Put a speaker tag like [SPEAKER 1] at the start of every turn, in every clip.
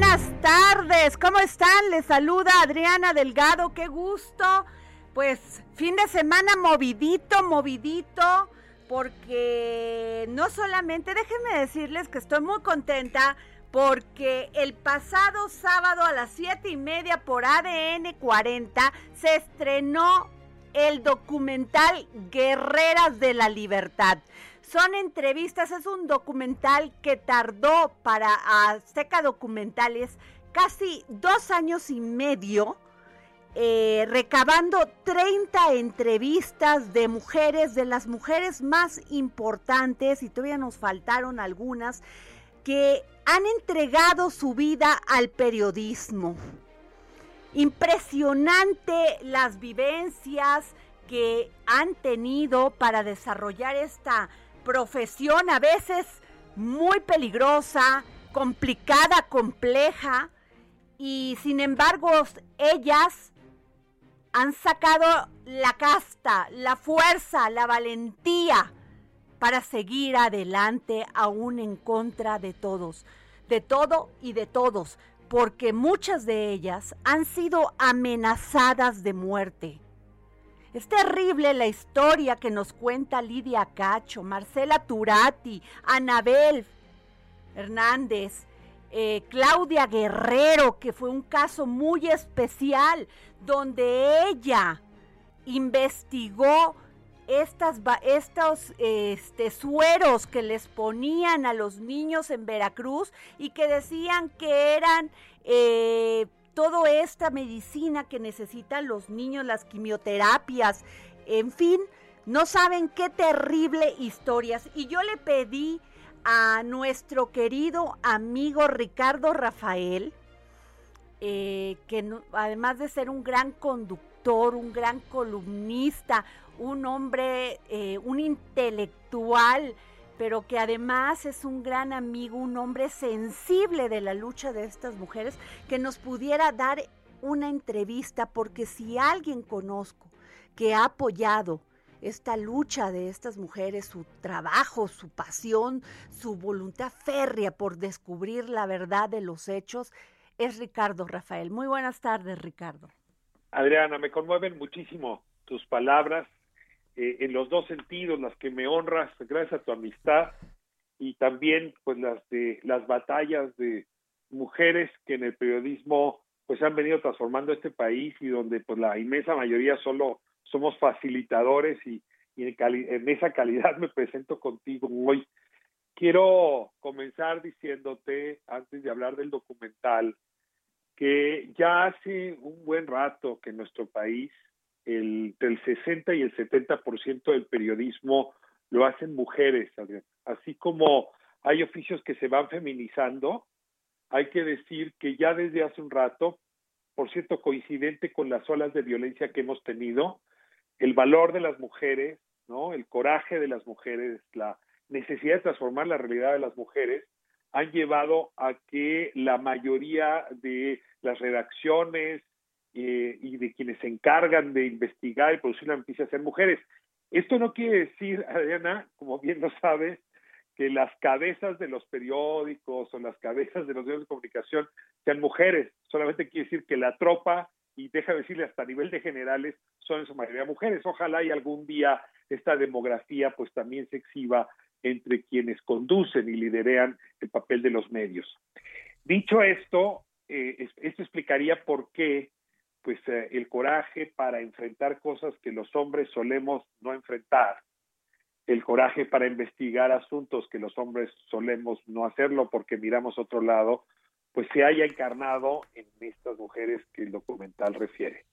[SPEAKER 1] Buenas tardes, ¿cómo están? Les saluda Adriana Delgado, qué gusto. Pues fin de semana movidito, movidito, porque no solamente, déjenme decirles que estoy muy contenta porque el pasado sábado a las siete y media por ADN 40 se estrenó el documental Guerreras de la Libertad. Son entrevistas, es un documental que tardó para Azteca Documentales casi dos años y medio, eh, recabando 30 entrevistas de mujeres, de las mujeres más importantes, y todavía nos faltaron algunas, que han entregado su vida al periodismo. Impresionante las vivencias que han tenido para desarrollar esta profesión a veces muy peligrosa, complicada, compleja, y sin embargo ellas han sacado la casta, la fuerza, la valentía para seguir adelante aún en contra de todos, de todo y de todos, porque muchas de ellas han sido amenazadas de muerte. Es terrible la historia que nos cuenta Lidia Cacho, Marcela Turati, Anabel Hernández, eh, Claudia Guerrero, que fue un caso muy especial, donde ella investigó estas, estos este, sueros que les ponían a los niños en Veracruz y que decían que eran eh, toda esta medicina que necesitan los niños, las quimioterapias, en fin, no saben qué terrible historias. Y yo le pedí a nuestro querido amigo Ricardo Rafael, eh, que además de ser un gran conductor, un gran columnista, un hombre, eh, un intelectual, pero que además es un gran amigo, un hombre sensible de la lucha de estas mujeres, que nos pudiera dar una entrevista, porque si alguien conozco que ha apoyado esta lucha de estas mujeres, su trabajo, su pasión, su voluntad férrea por descubrir la verdad de los hechos, es Ricardo Rafael. Muy buenas tardes, Ricardo.
[SPEAKER 2] Adriana, me conmueven muchísimo tus palabras, eh, en los dos sentidos, las que me honras gracias a tu amistad y también pues las de las batallas de mujeres que en el periodismo pues han venido transformando este país y donde pues la inmensa mayoría solo somos facilitadores y, en, en, esa calidad me presento contigo hoy. Quiero comenzar diciéndote, antes de hablar del documental, que ya hace un buen rato que nuestro país el, del 60 y el 70% del periodismo lo hacen mujeres, así como hay oficios que se van feminizando, hay que decir que ya desde hace un rato, por cierto, coincidente con las olas de violencia que hemos tenido, el valor de las mujeres, ¿no? El coraje de las mujeres, la, necesidad de transformar la realidad de las mujeres han llevado a que la mayoría de las redacciones eh, y de quienes se encargan de investigar y producir la noticia sean mujeres. Esto no quiere decir, Adriana, como bien lo sabes, que las cabezas de los periódicos o las cabezas de los medios de comunicación sean mujeres. Solamente quiere decir que la tropa, y deja decirle hasta a nivel de generales, son en su mayoría mujeres. Ojalá y algún día esta demografía pues también se exhiba entre quienes conducen y liderean el papel de los medios. Dicho esto, eh, esto explicaría por qué pues eh, el coraje para enfrentar cosas que los hombres solemos no enfrentar, el coraje para investigar asuntos que los hombres solemos no hacerlo porque miramos otro lado, pues se haya encarnado en estas mujeres que el documental refiere.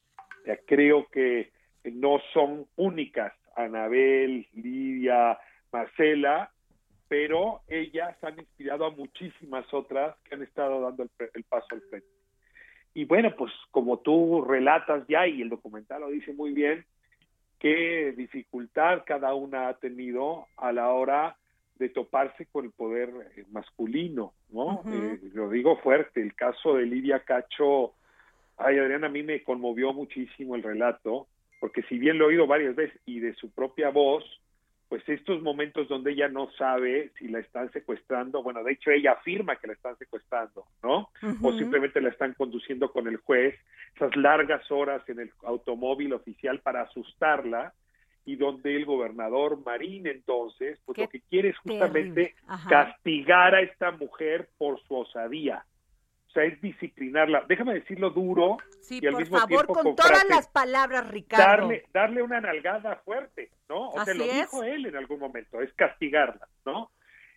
[SPEAKER 2] Creo que no son únicas, Anabel, Lidia, Marcela, pero ellas han inspirado a muchísimas otras que han estado dando el, paso al frente. Y bueno, pues como tú relatas ya y el documental lo dice muy bien, qué dificultad cada una ha tenido a la hora de toparse con el poder eh, masculino, ¿no? Eh, lo digo fuerte, el caso de Lidia Cacho, ay Adriana, a mí me conmovió muchísimo el relato, porque si bien lo he oído varias veces y de su propia voz, pues estos momentos donde ella no sabe si la están secuestrando, bueno, de hecho ella afirma que la están secuestrando, ¿no? O simplemente la están conduciendo con el juez, esas largas horas en el automóvil oficial para asustarla y donde el gobernador Marín entonces, pues lo que quiere es justamente castigar a esta mujer por su osadía, es disciplinarla. Déjame decirlo duro
[SPEAKER 1] y al mismo favor, tiempo con, todas las palabras, Ricardo.
[SPEAKER 2] Darle, darle una nalgada fuerte, ¿no? O sea, lo dijo él en algún momento, es castigarla, ¿no?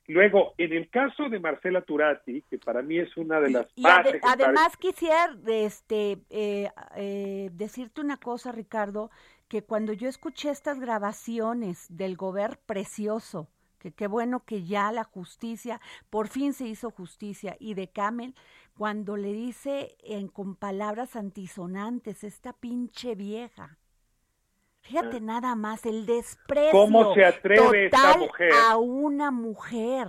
[SPEAKER 2] Luego, en el caso de Marcela Turati, que para mí es una de las
[SPEAKER 1] y, además quisiera este, eh, eh, decirte una cosa, Ricardo, que cuando yo escuché estas grabaciones del Gober precioso, que qué bueno que ya la justicia, por fin se hizo justicia, y de Camel, cuando le dice en, con palabras antisonantes, esta pinche vieja. Fíjate ah. nada más el desprecio.
[SPEAKER 2] ¿Cómo se atreve esta mujer?
[SPEAKER 1] A una mujer.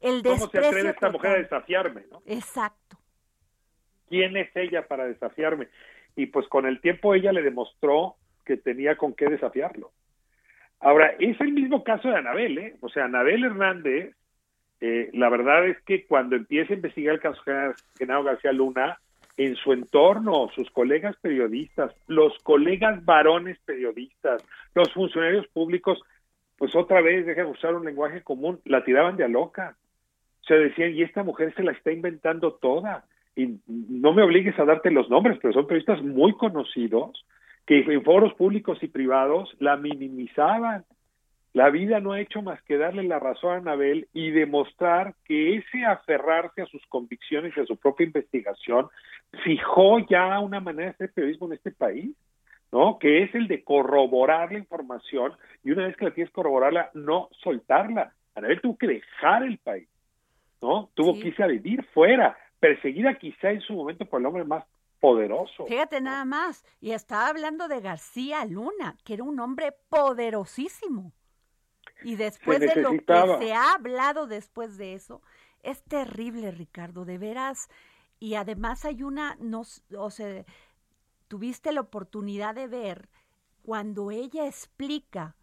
[SPEAKER 1] El
[SPEAKER 2] ¿Cómo se atreve esta mujer a desafiarme? ¿no?
[SPEAKER 1] Exacto.
[SPEAKER 2] ¿Quién es ella para desafiarme? Y pues con el tiempo ella le demostró que tenía con qué desafiarlo. Ahora, es el mismo caso de Anabel, ¿eh? O sea, Anabel Hernández eh, la verdad es que cuando empieza a investigar el caso de Genaro García Luna, en su entorno, sus colegas periodistas, los colegas varones periodistas, los funcionarios públicos, pues otra vez, dejan usar un lenguaje común, la tiraban de a loca. Se decían, y esta mujer se la está inventando toda. Y no me obligues a darte los nombres, pero son periodistas muy conocidos que en foros públicos y privados la minimizaban la vida no ha hecho más que darle la razón a Anabel y demostrar que ese aferrarse a sus convicciones y a su propia investigación fijó ya una manera de hacer periodismo en este país, ¿no? Que es el de corroborar la información y una vez que la tienes corroborarla, no soltarla. Anabel tuvo que dejar el país, ¿no? Tuvo que irse a vivir fuera, perseguida quizá en su momento por el hombre más poderoso.
[SPEAKER 1] Fíjate nada más, y estaba hablando de García Luna, que era un hombre poderosísimo. Y después de lo que se ha hablado después de eso, es terrible, Ricardo, de veras. Y además hay una, no, o sea, tuviste la oportunidad de ver cuando ella explica,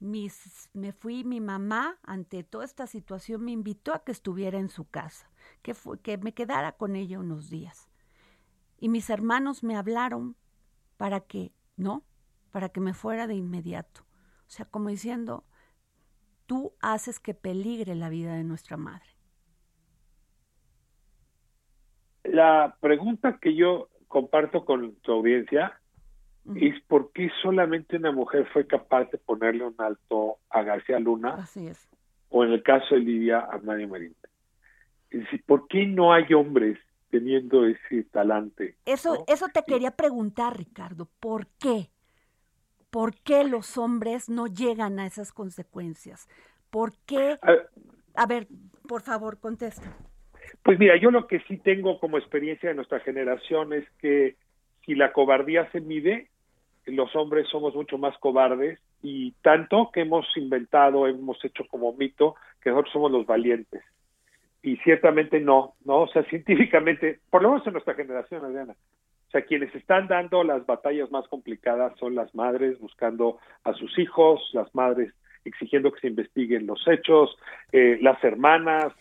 [SPEAKER 1] mis, me fui, mi mamá, ante toda esta situación, me invitó a que estuviera en su casa, que, fue, que me quedara con ella unos días. Y mis hermanos me hablaron para que, ¿no? Para que me fuera de inmediato. O sea, como diciendo, tú haces que peligre la vida de nuestra madre.
[SPEAKER 2] La pregunta que yo comparto con tu audiencia es por qué solamente una mujer fue capaz de ponerle un alto a García Luna.
[SPEAKER 1] Así es.
[SPEAKER 2] O en el caso de Lidia a María Marín. Es decir, ¿por qué no hay hombres teniendo ese talante?
[SPEAKER 1] Eso, eso te quería preguntar, Ricardo. ¿Por qué? ¿Por qué los hombres no llegan a esas consecuencias? ¿Por qué? A ver, por favor, contesta.
[SPEAKER 2] Pues mira, yo lo que sí tengo como experiencia de nuestra generación es que si la cobardía se mide, los hombres somos mucho más cobardes y tanto que hemos inventado, hemos hecho como mito que nosotros somos los valientes. Y ciertamente no, ¿no? O sea, científicamente, por lo menos en nuestra generación, Adriana, o sea, quienes están dando las batallas más complicadas son las madres buscando a sus hijos, las madres exigiendo que se investiguen los hechos, eh, las hermanas,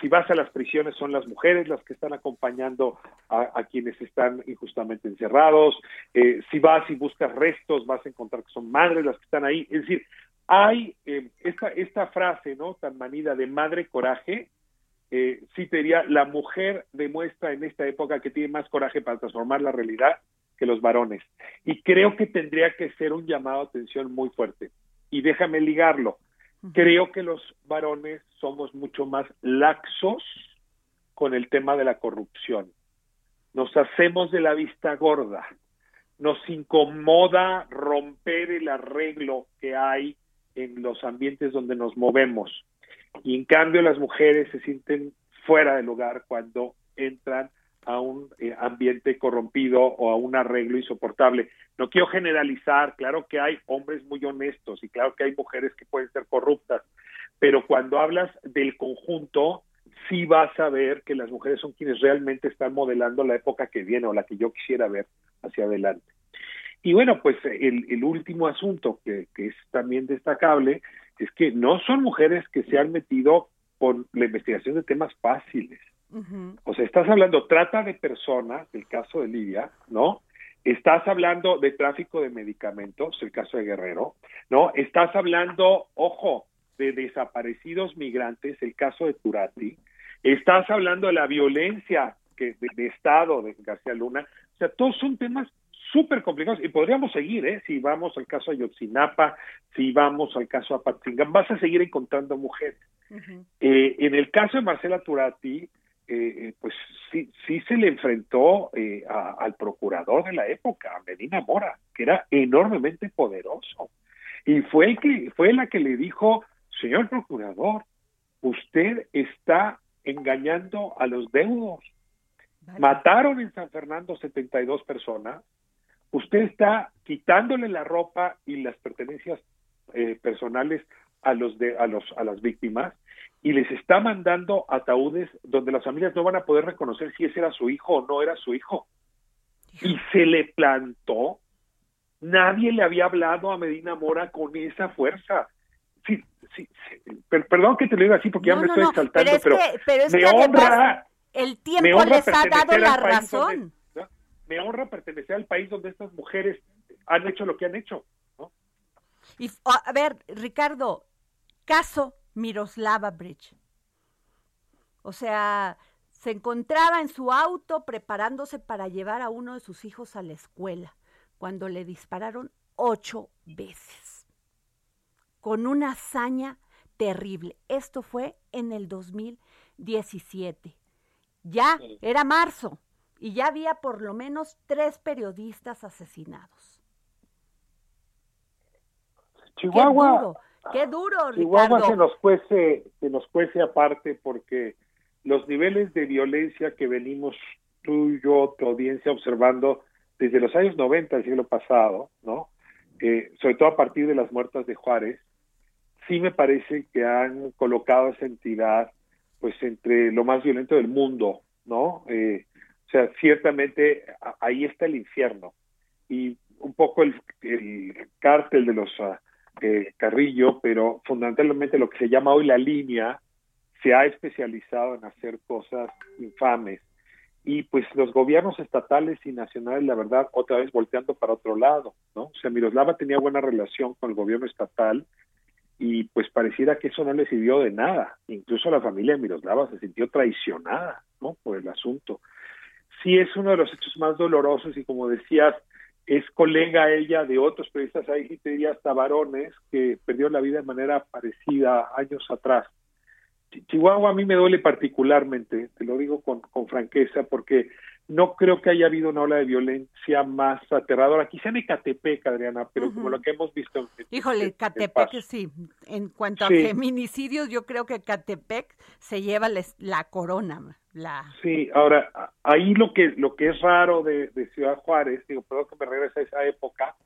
[SPEAKER 2] si vas a las prisiones son las mujeres las que están acompañando a, quienes están injustamente encerrados. Eh, si vas y buscas restos, vas a encontrar que son madres las que están ahí. Es decir, hay eh, esta, esta frase, ¿no? Tan manida de madre coraje. Eh, sí te diría, la mujer demuestra en esta época que tiene más coraje para transformar la realidad que los varones. Y creo que tendría que ser un llamado a atención muy fuerte. Y déjame ligarlo Creo que los varones somos mucho más laxos con el tema de la corrupción. Nos hacemos de la vista gorda. Nos incomoda romper el arreglo que hay en los ambientes donde nos movemos. Y en cambio las mujeres se sienten fuera del lugar cuando entran a un eh, ambiente corrompido o a un arreglo insoportable. No quiero generalizar, claro que hay hombres muy honestos y claro que hay mujeres que pueden ser corruptas, pero cuando hablas del conjunto, sí vas a ver que las mujeres son quienes realmente están modelando la época que viene o la que yo quisiera ver hacia adelante. Y bueno, pues el, último asunto que es también destacable es que no son mujeres que se han metido por la investigación de temas fáciles o sea, estás hablando trata de personas, el caso de Lidia, ¿no? Estás hablando de tráfico de medicamentos, el caso de Guerrero, ¿no? Estás hablando, ojo, de desaparecidos migrantes, el caso de Turati. Estás hablando de la violencia que, de, Estado de García Luna. O sea, todos son temas súper complicados y podríamos seguir, ¿eh? Si vamos al caso de Yotzinapa, si vamos al caso de Apatzingán, vas a seguir encontrando mujeres. eh, en el caso de Marcela Turati, eh, eh, pues sí, sí se le enfrentó eh, al procurador de la época, a Medina Mora, que era enormemente poderoso. Y fue el que, fue la que le dijo, señor procurador, usted está engañando a los deudos. Mataron en San Fernando 72 personas. Usted está quitándole la ropa y las pertenencias personales a los de a los a las víctimas y les está mandando ataúdes donde las familias no van a poder reconocer si ese era su hijo o no era su hijo. Y se le plantó. Nadie le había hablado a Medina Mora con esa fuerza. Sí, sí, perdón que te lo diga así porque ya me estoy exaltando, pero, me honra.
[SPEAKER 1] El tiempo les ha dado la razón.
[SPEAKER 2] Me honra pertenecer al país donde estas mujeres han hecho lo que han hecho.
[SPEAKER 1] Y a ver, Ricardo, caso Miroslava Bridge. O sea, se encontraba en su auto preparándose para llevar a uno de sus hijos a la escuela cuando le dispararon ocho veces, con una hazaña terrible. Esto fue en el 2017. Ya era marzo y ya había por lo menos tres periodistas asesinados.
[SPEAKER 2] Chihuahua,
[SPEAKER 1] Qué duro,
[SPEAKER 2] Ricardo. se nos cuece, se nos cuece aparte porque los niveles de violencia que venimos tú y yo, tu audiencia, observando desde los años 90 del siglo pasado, ¿no? Eh, sobre todo a partir de las muertas de Juárez, sí me parece que han colocado esa entidad pues entre lo más violento del mundo, ¿no? Eh, o sea, ciertamente ahí está el infierno y un poco el, el cártel de los eh, Carrillo, pero fundamentalmente lo que se llama hoy la línea se ha especializado en hacer cosas infames. Y pues los gobiernos estatales y nacionales, la verdad, otra vez volteando para otro lado, ¿no? O sea, Miroslava tenía buena relación con el gobierno estatal y pues pareciera que eso no le sirvió de nada. Incluso la familia de Miroslava se sintió traicionada, ¿no? Por el asunto. Sí es uno de los hechos más dolorosos y como decías, es colega ella de otros periodistas, ahí te diría hasta varones, que perdió la vida de manera parecida años atrás. Chihuahua a mí me duele particularmente, te lo digo con, con franqueza, porque no creo que haya habido una ola de violencia más aterradora. Quizá en Ecatepec, Adriana, pero como lo que hemos visto. En,
[SPEAKER 1] Híjole, Ecatepec sí. En cuanto a feminicidios, yo creo que Ecatepec se lleva la corona. La...
[SPEAKER 2] Sí, ahora, ahí lo que, lo que es raro de, Ciudad Juárez, digo, perdón que me regrese a esa época,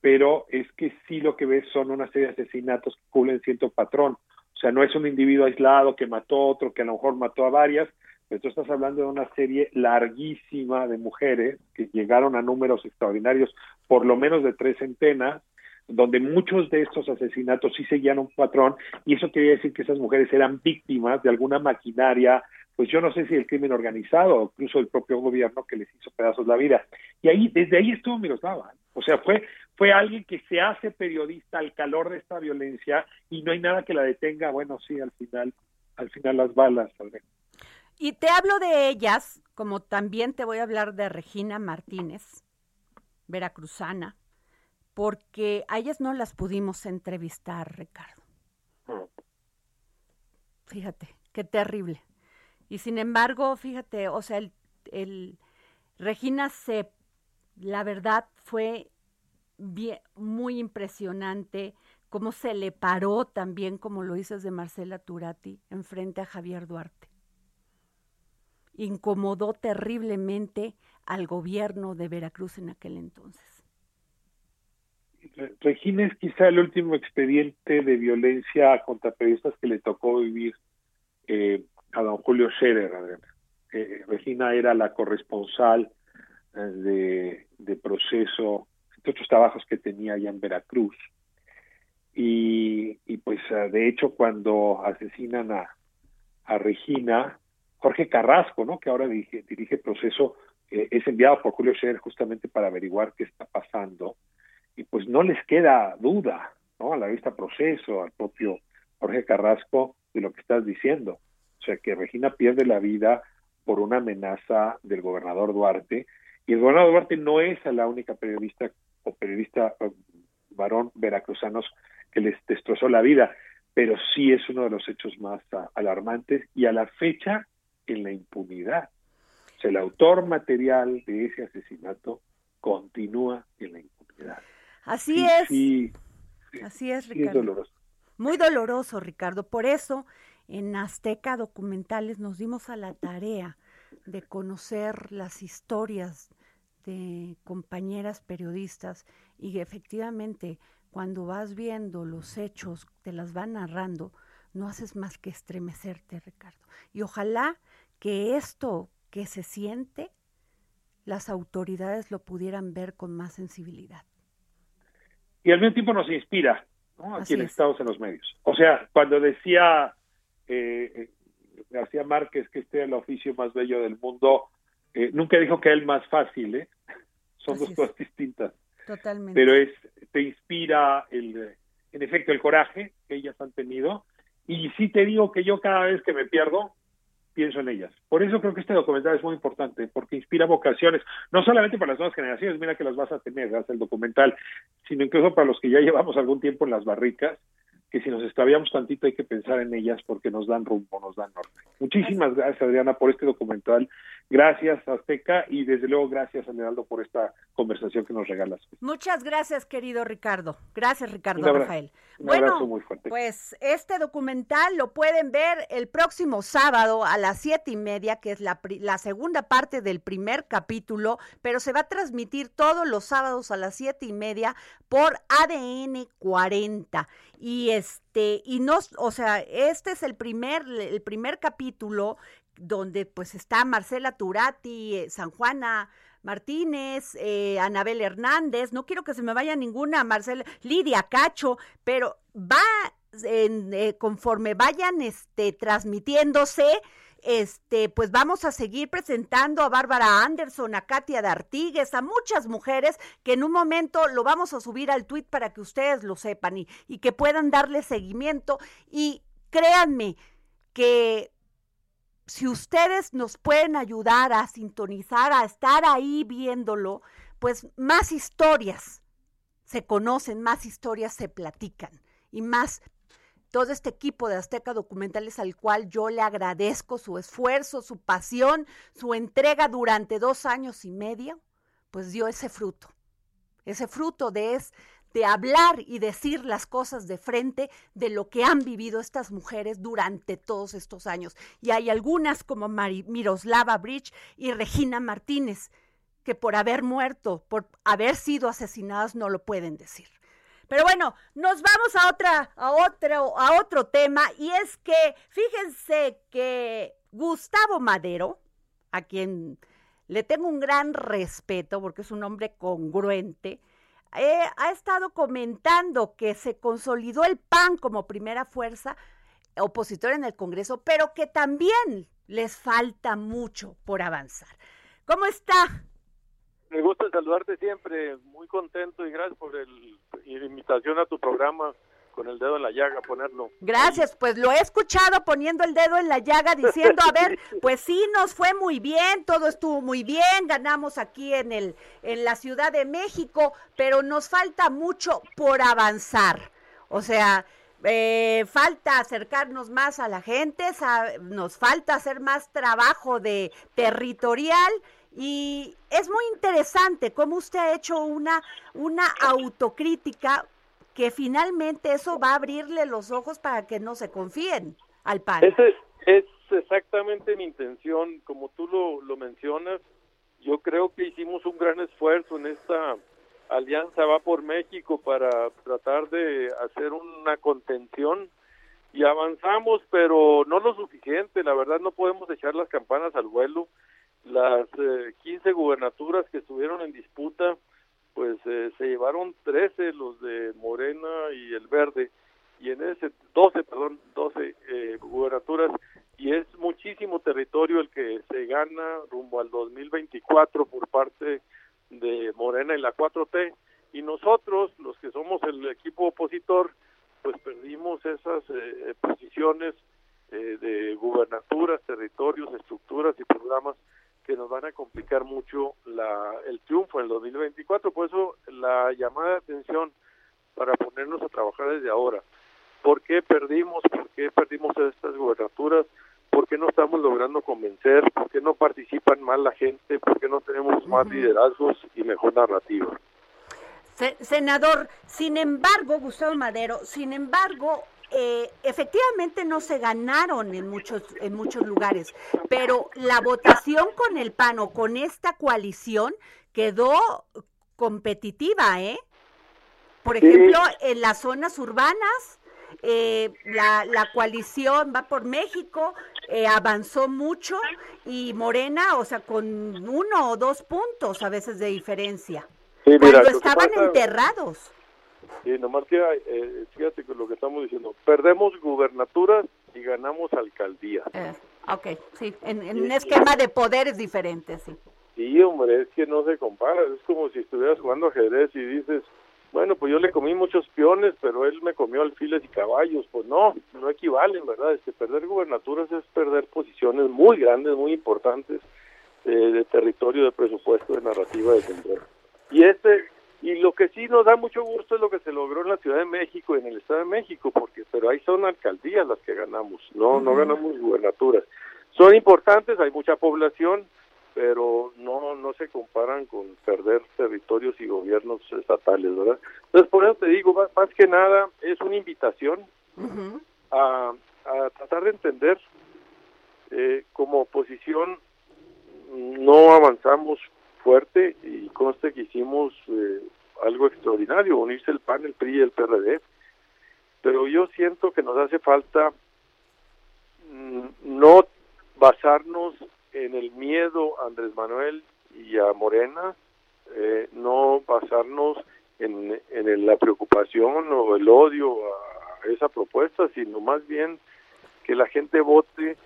[SPEAKER 2] pero es que sí lo que ves son una serie de asesinatos que cumplen cierto patrón. O sea, no es un individuo aislado que mató a otro, que a lo mejor mató a varias, pero tú estás hablando de una serie larguísima de mujeres que llegaron a números extraordinarios, por lo menos de tres centenas, donde muchos de estos asesinatos sí seguían un patrón, y eso quería decir que esas mujeres eran víctimas de alguna maquinaria pues yo no sé si el crimen organizado o incluso el propio gobierno que les hizo pedazos la vida. Y ahí, desde ahí estuvo Miroslava. O sea, fue, fue alguien que se hace periodista al calor de esta violencia y no hay nada que la detenga. Bueno, sí, al final, al final las balas.
[SPEAKER 1] Y te hablo de ellas, como también te voy a hablar de Regina Martínez, veracruzana, porque a ellas no las pudimos entrevistar, Ricardo. Fíjate, qué terrible. Y sin embargo, fíjate, o sea, el, Regina se, la verdad fue bien, muy impresionante cómo se le paró también, como lo dices de Marcela Turati, enfrente a Javier Duarte. Incomodó terriblemente al gobierno de Veracruz en aquel entonces.
[SPEAKER 2] Regina es quizá el último expediente de violencia contra periodistas que le tocó vivir eh, a don Julio Scherer. Eh, Regina era la corresponsal eh, de, proceso de otros trabajos que tenía allá en Veracruz. Y, pues eh, de hecho cuando asesinan a Regina, Jorge Carrasco, ¿no? que ahora dirige, dirige proceso, eh, es enviado por Julio Scherer justamente para averiguar qué está pasando. Y pues no les queda duda, ¿no? A la vista proceso, al propio Jorge Carrasco, de lo que estás diciendo o sea, que Regina pierde la vida por una amenaza del gobernador Duarte, y el gobernador Duarte no es la única periodista o periodista varón veracruzanos que les destrozó la vida, pero sí es uno de los hechos más alarmantes y a la fecha en la impunidad. O sea, el autor material de ese asesinato continúa en la impunidad.
[SPEAKER 1] Así es. Así es, Ricardo. doloroso. Muy doloroso, Ricardo. Por eso en Azteca Documentales nos dimos a la tarea de conocer las historias de compañeras periodistas y efectivamente cuando vas viendo los hechos, te las van narrando, no haces más que estremecerte, Ricardo. Y ojalá que esto que se siente, las autoridades lo pudieran ver con más sensibilidad.
[SPEAKER 2] Y al mismo tiempo nos inspira, ¿no? Aquí en Estados en los medios. O sea, cuando decía eh, García Márquez, que este es el oficio más bello del mundo, eh, nunca dijo que es el más fácil, ¿eh? Son dos cosas distintas.
[SPEAKER 1] Totalmente.
[SPEAKER 2] Pero es, te inspira el, en efecto, el coraje que ellas han tenido. Y sí te digo que yo cada vez que me pierdo, pienso en ellas. Por eso creo que este documental es muy importante, porque inspira vocaciones, no solamente para las nuevas generaciones, mira que las vas a tener, gracias el documental, sino incluso para los que ya llevamos algún tiempo en las barricas, que si nos extraviamos tantito hay que pensar en ellas porque nos dan rumbo, nos dan norte. Muchísimas gracias, Adriana, por este documental. Gracias, Azteca, y desde luego gracias, Aneraldo, por esta conversación que nos regalas.
[SPEAKER 1] Muchas gracias, querido Ricardo. Gracias, Ricardo Rafael. bueno, muy fuerte. pues este documental lo pueden ver el próximo sábado a las siete y media, que es la, la segunda parte del primer capítulo, pero se va a transmitir todos los sábados a las siete y media por ADN 40. Y este, y no, o sea, este es el primer, el primer capítulo donde pues está Marcela Turati, eh, San Juana Martínez, eh, Anabel Hernández, no quiero que se me vaya ninguna, Marcela, Lidia Cacho, pero va eh, conforme vayan este, transmitiéndose, este, pues vamos a seguir presentando a Bárbara Anderson, a Katia D'Artigues, a muchas mujeres que en un momento lo vamos a subir al tweet para que ustedes lo sepan y que puedan darle seguimiento. Y créanme que si ustedes nos pueden ayudar a sintonizar, a estar ahí viéndolo, pues más historias se conocen, más historias se platican y más todo este equipo de Azteca Documentales al cual yo le agradezco su esfuerzo, su pasión, su entrega durante dos años y medio, pues dio ese fruto. Ese fruto de, es, de hablar y decir las cosas de frente de lo que han vivido estas mujeres durante todos estos años. Y hay algunas como Miroslava Bridge y Regina Martínez, que por haber muerto, por haber sido asesinadas, no lo pueden decir. Pero bueno, nos vamos a otra, a otro, a otro tema, y es que fíjense que Gustavo Madero, a quien le tengo un gran respeto porque es un hombre congruente, eh, ha estado comentando que se consolidó el PAN como primera fuerza opositora en el Congreso, pero que también les falta mucho por avanzar. ¿Cómo está?
[SPEAKER 3] Me gusta saludarte siempre, muy contento y gracias por el, la invitación a tu programa con el dedo en la llaga, ponerlo.
[SPEAKER 1] Gracias, pues lo he escuchado poniendo el dedo en la llaga diciendo, a ver, pues sí, nos fue muy bien, todo estuvo muy bien, ganamos aquí en, el, en la Ciudad de México, pero nos falta mucho por avanzar. O sea, eh, falta acercarnos más a la gente, nos falta hacer más trabajo de territorial y es muy interesante cómo usted ha hecho una, una autocrítica que finalmente eso va a abrirle los ojos para que no se confíen al PAN.
[SPEAKER 3] Es exactamente mi intención, como tú lo, lo mencionas, yo creo que hicimos un gran esfuerzo en esta alianza Va por México para tratar de hacer una contención y avanzamos, pero no lo suficiente, la verdad no podemos echar las campanas al vuelo. Las eh, 15 gubernaturas que estuvieron en disputa, pues eh, se llevaron 13 los de Morena y el Verde. Y en ese 12, perdón, 12 eh, gubernaturas. Y es muchísimo territorio el que se gana rumbo al 2024 por parte de Morena y la 4T y nosotros, los que somos el equipo opositor, pues perdimos esas eh, posiciones de gubernaturas, territorios, estructuras y programas que nos van a complicar mucho la, el triunfo en el 2024. Por eso la llamada de atención para ponernos a trabajar desde ahora. ¿Por qué perdimos? ¿Por qué perdimos estas gubernaturas? ¿Por qué no estamos logrando convencer? ¿Por qué no participan más la gente? ¿Por qué no tenemos más liderazgos y mejor narrativa?
[SPEAKER 1] Senador, sin embargo, Gustavo Madero, sin embargo, eh, efectivamente no se ganaron en muchos, en muchos lugares, pero la votación con el PAN o con esta coalición quedó competitiva, ¿eh? Por ejemplo, en las zonas urbanas, eh, la, la, coalición va por México, eh, avanzó mucho y Morena, o sea, con uno o dos puntos a veces de diferencia. cuando estaban enterrados.
[SPEAKER 3] Sí, nomás que, eh, fíjate con lo que estamos diciendo, perdemos gubernaturas y ganamos alcaldías.
[SPEAKER 1] Eh, ok, sí, en, un esquema de poderes diferentes, sí.
[SPEAKER 3] Sí, hombre, es que no se compara, es como si estuvieras jugando ajedrez y dices, bueno, pues yo le comí muchos peones, pero él me comió alfiles y caballos, pues no, no equivalen, ¿verdad? Este, perder gubernaturas es perder posiciones muy grandes, muy importantes eh, de territorio, de presupuesto, de narrativa, de centro. Y este y lo que sí nos da mucho gusto es lo que se logró en la Ciudad de México y en el Estado de México, porque pero ahí son alcaldías las que ganamos, no no ganamos gubernaturas. Son importantes, hay mucha población, pero no no se comparan con perder territorios y gobiernos estatales, ¿verdad? Entonces por eso te digo, más, que nada es una invitación a, a tratar de entender eh, como oposición no avanzamos fuerte y conste que hicimos eh, algo extraordinario, unirse el PAN, el PRI y el PRD, pero yo siento que nos hace falta mm, no basarnos en el miedo a Andrés Manuel y a Morena, eh, no basarnos en, en la preocupación o el odio a esa propuesta, sino más bien que la gente vote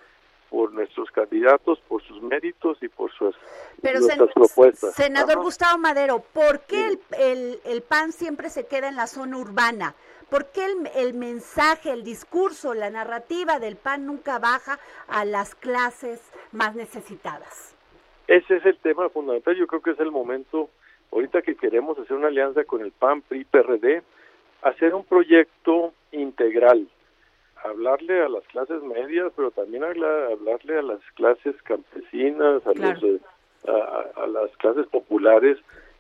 [SPEAKER 3] por nuestros candidatos, por sus méritos y por sus nuestras propuestas.
[SPEAKER 1] Senador Gustavo Madero, ¿por qué el, el, PAN siempre se queda en la zona urbana? ¿Por qué el, el, mensaje, el discurso, la narrativa del PAN nunca baja a las clases más necesitadas?
[SPEAKER 3] Ese es el tema fundamental. Yo creo que es el momento, ahorita que queremos hacer una alianza con el PAN, PRI, PRD, hacer un proyecto integral hablarle a las clases medias, pero también hablarle a las clases campesinas, a, los, eh, a, las clases populares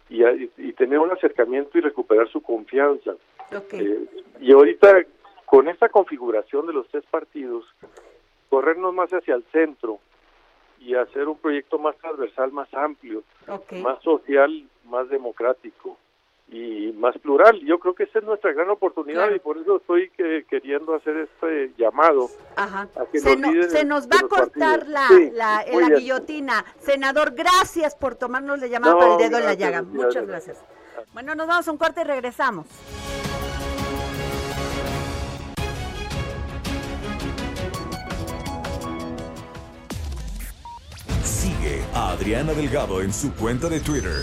[SPEAKER 3] y, y, tener un acercamiento y recuperar su confianza. Eh, y ahorita, con esta configuración de los tres partidos, corrernos más hacia el centro y hacer un proyecto más transversal, más amplio, más social, más democrático y más plural. Yo creo que esa es nuestra gran oportunidad y por eso estoy que, queriendo hacer este llamado.
[SPEAKER 1] Ajá. se, nos va a cortar la, la, guillotina. Senador, gracias por tomarnos la llamada para el dedo en la llaga. Muchas gracias. Bueno, nos vamos a un corte y regresamos.
[SPEAKER 4] Sigue a Adriana Delgado en su cuenta de Twitter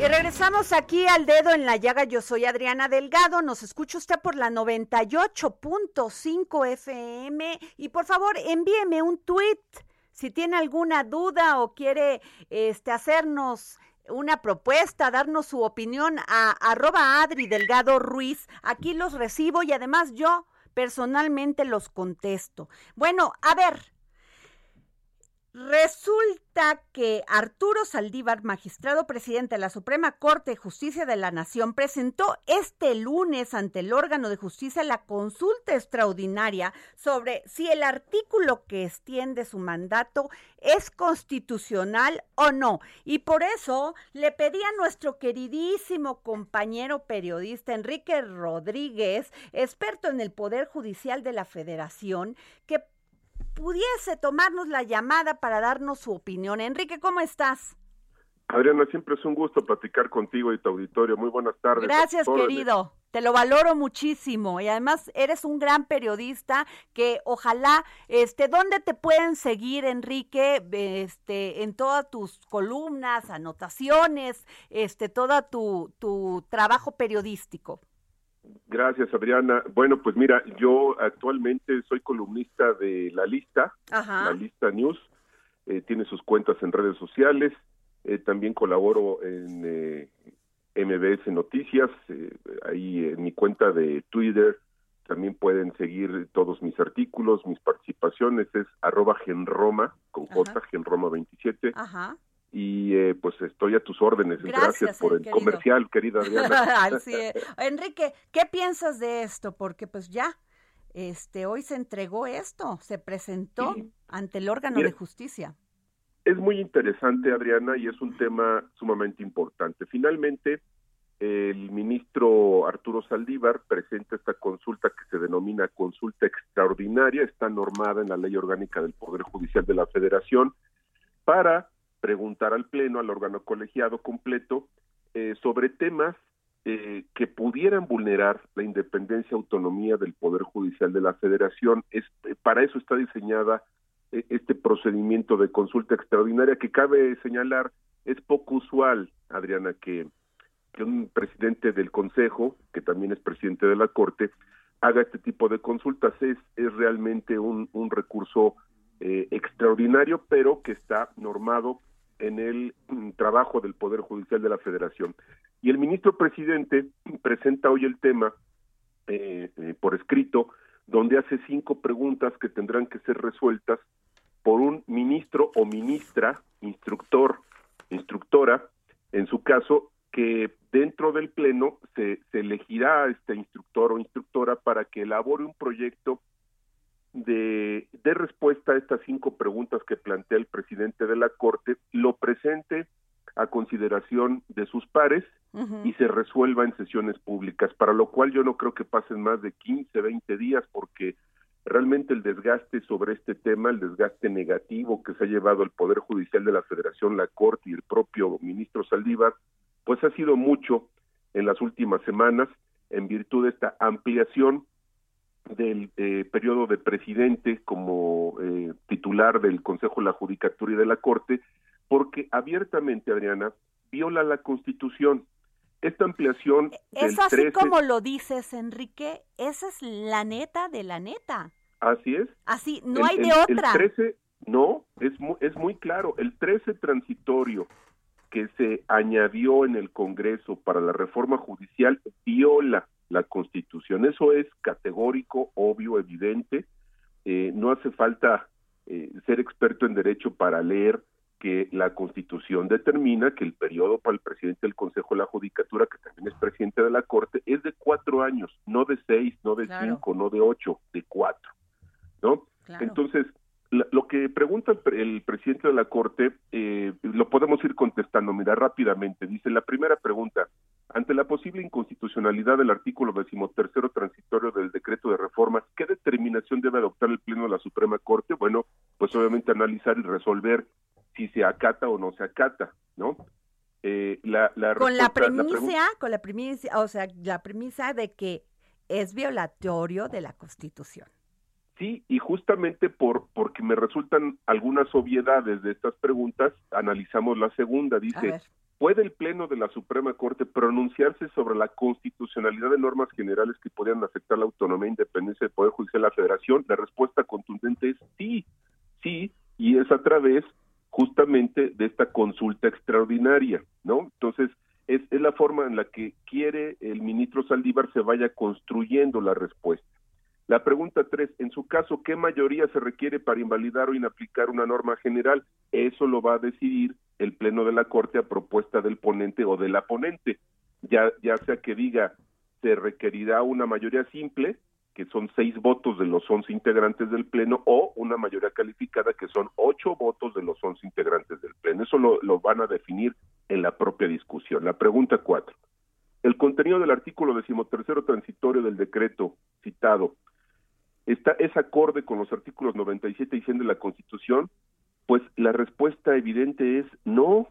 [SPEAKER 1] Y regresamos aquí al dedo en la llaga. Yo soy Adriana Delgado. Nos escucha usted por la 98.5 FM. Y por favor, envíeme un tweet si tiene alguna duda o quiere este, hacernos una propuesta, darnos su opinión a arroba Adri Delgado Ruiz. Aquí los recibo y además yo personalmente los contesto. Bueno, a ver, Resulta que Arturo Saldívar, magistrado presidente de la Suprema Corte de Justicia de la Nación, presentó este lunes ante el órgano de justicia la consulta extraordinaria sobre si el artículo que extiende su mandato es constitucional o no. Y por eso le pedí a nuestro queridísimo compañero periodista Enrique Rodríguez, experto en el Poder Judicial de la Federación, que pudiese tomarnos la llamada para darnos su opinión. Enrique, ¿cómo estás?
[SPEAKER 5] Adriana, siempre es un gusto platicar contigo y tu auditorio. Muy buenas tardes.
[SPEAKER 1] Gracias, querido. Te lo valoro muchísimo y además eres un gran periodista que ojalá, este, ¿dónde te pueden seguir, Enrique? Este, en todas tus columnas, anotaciones, este, todo tu, tu trabajo periodístico.
[SPEAKER 5] Gracias, Adriana. Bueno, pues mira, yo actualmente soy columnista de La Lista, La Lista News. Eh, tiene sus cuentas en redes sociales. Eh, también colaboro en eh, MBS Noticias. ahí en mi cuenta de Twitter también pueden seguir todos mis artículos, mis participaciones. Es arroba genroma, con J, genroma 27. Ajá y eh, pues estoy a tus órdenes. Gracias, por el comercial, querida Adriana.
[SPEAKER 1] Enrique, ¿qué piensas de esto? Porque pues ya, este, hoy se entregó esto, se presentó ante el órgano de justicia.
[SPEAKER 5] Es muy interesante, Adriana, y es un tema sumamente importante. Finalmente, el ministro Arturo Saldívar presenta esta consulta que se denomina consulta extraordinaria, está normada en la ley orgánica del Poder Judicial de la Federación, para preguntar al Pleno, al órgano colegiado completo, eh, sobre temas eh, que pudieran vulnerar la independencia y autonomía del Poder Judicial de la Federación. Es, eh, para eso está diseñada este procedimiento de consulta extraordinaria que cabe señalar es poco usual, Adriana, que, un presidente del Consejo, que también es presidente de la Corte, haga este tipo de consultas. Es, es realmente un, un recurso extraordinario, pero que está normado en el mm, trabajo del Poder Judicial de la Federación. Y el ministro presidente presenta hoy el tema eh, eh, por escrito, donde hace cinco preguntas que tendrán que ser resueltas por un ministro o ministra, instructor, instructora, en su caso, que dentro del Pleno se, se elegirá este instructor o instructora para que elabore un proyecto de, de respuesta a estas cinco preguntas que plantea el presidente de la Corte, lo presente a consideración de sus pares y se resuelva en sesiones públicas, para lo cual yo no creo que pasen más de 15, 20 días porque realmente el desgaste sobre este tema, el desgaste negativo que se ha llevado el Poder Judicial de la Federación, la Corte y el propio ministro Saldívar, pues ha sido mucho en las últimas semanas en virtud de esta ampliación del eh, periodo de presidente como eh, titular del Consejo de la Judicatura y de la Corte, porque abiertamente, Adriana, viola la Constitución. Esta ampliación.
[SPEAKER 1] Es así como lo dices, Enrique. Esa es la neta de la neta.
[SPEAKER 5] Así es.
[SPEAKER 1] Así, no hay de otra.
[SPEAKER 5] El 13, no, es muy, es muy claro. El 13 transitorio que se añadió en el Congreso para la reforma judicial viola la Constitución. Eso es categórico, obvio, evidente. Eh, no hace falta eh, ser experto en derecho para leer que la Constitución determina que el periodo para el presidente del Consejo de la Judicatura, que también es presidente de la Corte, es de cuatro años, no de seis, no de cinco, no de ocho, de cuatro, ¿no? Entonces, lo que pregunta el, presidente de la Corte, eh, lo podemos ir contestando, mira, rápidamente. Dice, la primera pregunta, ante la posible inconstitucionalidad del artículo decimotercero transitorio del decreto de reformas, ¿qué determinación debe adoptar el Pleno de la Suprema Corte? Bueno, pues obviamente analizar y resolver si se acata o no se acata, ¿no?
[SPEAKER 1] Eh, la, con la premisa, con la premisa, o sea, la premisa de que es violatorio de la Constitución.
[SPEAKER 5] Sí, y justamente por porque me resultan algunas obviedades de estas preguntas, analizamos la segunda. Dice, ¿puede el Pleno de la Suprema Corte pronunciarse sobre la constitucionalidad de normas generales que podrían afectar la autonomía e independencia del Poder Judicial de la Federación? La respuesta contundente es sí, sí, y es a través justamente de esta consulta extraordinaria, ¿no? Entonces, es, es la forma en la que quiere el ministro Saldívar se vaya construyendo la respuesta. La pregunta tres, en su caso, ¿qué mayoría se requiere para invalidar o inaplicar una norma general? Eso lo va a decidir el Pleno de la Corte a propuesta del ponente o de la ponente, ya, ya sea que diga se requerirá una mayoría simple, que son seis votos de los once integrantes del Pleno, o una mayoría calificada, que son ocho votos de los once integrantes del Pleno. Eso lo, lo van a definir en la propia discusión. La pregunta cuatro. El contenido del artículo decimotercero transitorio del decreto citado está, es acorde con los artículos 97 y 100 de la Constitución, pues la respuesta evidente es no.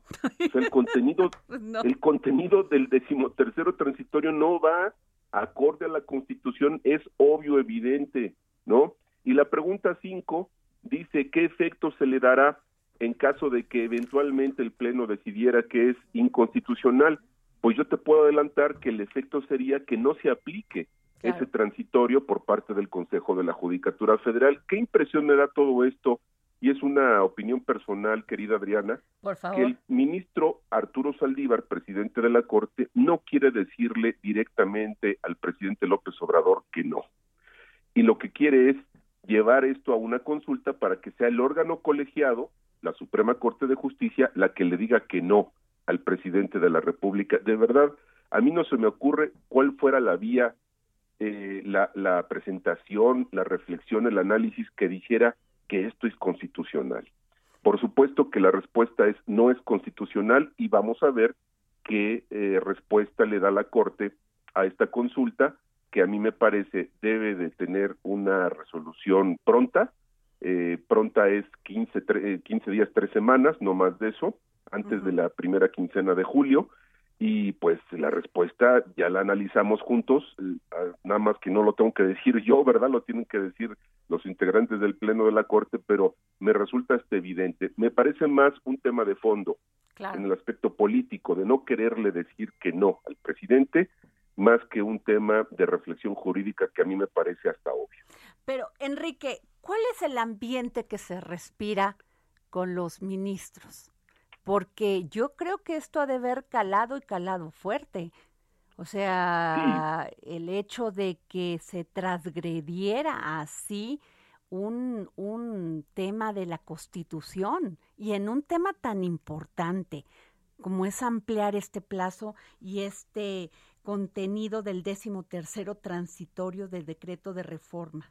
[SPEAKER 5] el contenido, pues el contenido del decimotercero transitorio no va acorde a la Constitución, es obvio, evidente, ¿no? Y la pregunta 5 dice qué efecto se le dará en caso de que eventualmente el Pleno decidiera que es inconstitucional. Pues yo te puedo adelantar que el efecto sería que no se aplique ese transitorio por parte del Consejo de la Judicatura Federal. ¿Qué impresión me da todo esto? Y es una opinión personal, querida Adriana, que el ministro Arturo Saldívar, presidente de la Corte, no quiere decirle directamente al presidente López Obrador que no. Y lo que quiere es llevar esto a una consulta para que sea el órgano colegiado, la Suprema Corte de Justicia, la que le diga que no al presidente de la República. De verdad, a mí no se me ocurre cuál fuera la vía eh, la, la presentación, la reflexión, el análisis que dijera que esto es constitucional. Por supuesto que la respuesta es no es constitucional y vamos a ver qué eh, respuesta le da la Corte a esta consulta que a mí me parece debe de tener una resolución pronta. Eh, pronta es 15, 15 días, tres semanas, no más de eso, antes de la primera quincena de julio y pues la respuesta ya la analizamos juntos, eh, nada más que no lo tengo que decir yo, ¿verdad? Lo tienen que decir los integrantes del Pleno de la Corte, pero me resulta este evidente. Me parece más un tema de fondo en el aspecto político, de no quererle decir que no al presidente, más que un tema de reflexión jurídica que a mí me parece hasta obvio.
[SPEAKER 1] Pero, Enrique, ¿cuál es el ambiente que se respira con los ministros? porque yo creo que esto ha de haber calado y calado fuerte. O sea, el hecho de que se transgrediera así un, un tema de la Constitución y en un tema tan importante como es ampliar este plazo y este contenido del décimo tercero transitorio del decreto de reforma.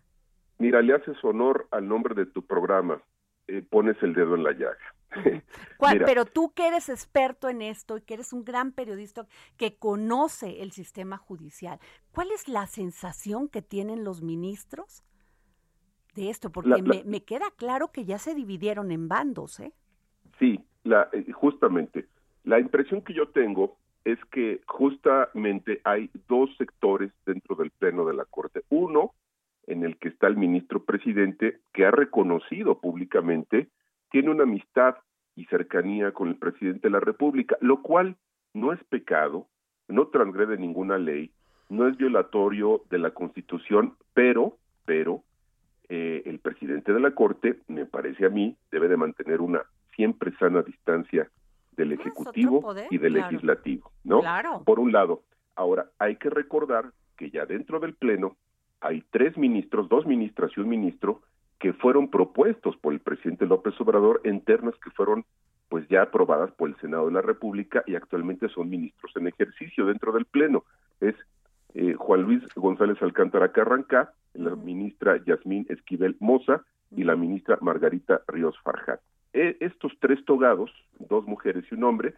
[SPEAKER 5] Mira, le haces honor al nombre de tu programa, eh, pones el dedo en la llaga.
[SPEAKER 1] pero tú que eres experto en esto y que eres un gran periodista que conoce el sistema judicial, ¿cuál es la sensación que tienen los ministros de esto? Porque me, queda claro que ya se dividieron en bandos, ¿eh?
[SPEAKER 5] Sí, la, eh, justamente. La impresión que yo tengo es que justamente hay dos sectores dentro del Pleno de la Corte. Uno, en el que está el ministro presidente, que ha reconocido públicamente, tiene una amistad y cercanía con el presidente de la República, lo cual no es pecado, no transgrede ninguna ley, no es violatorio de la Constitución, pero, pero, eh, el presidente de la Corte, me parece a mí, debe de mantener una siempre sana distancia del Ejecutivo y del Legislativo, ¿no?
[SPEAKER 1] Claro.
[SPEAKER 5] Por un lado. Ahora, hay que recordar que ya dentro del Pleno hay tres ministros, dos ministras y un ministro que fueron propuestos por el presidente López Obrador en ternas que fueron pues ya aprobadas por el Senado de la República y actualmente son ministros en ejercicio dentro del Pleno. Es eh, Juan Luis González Alcántara Carranca, la ministra Yasmín Esquivel Moza y la ministra Margarita Ríos Farjat. E, estos tres togados, dos mujeres y un hombre,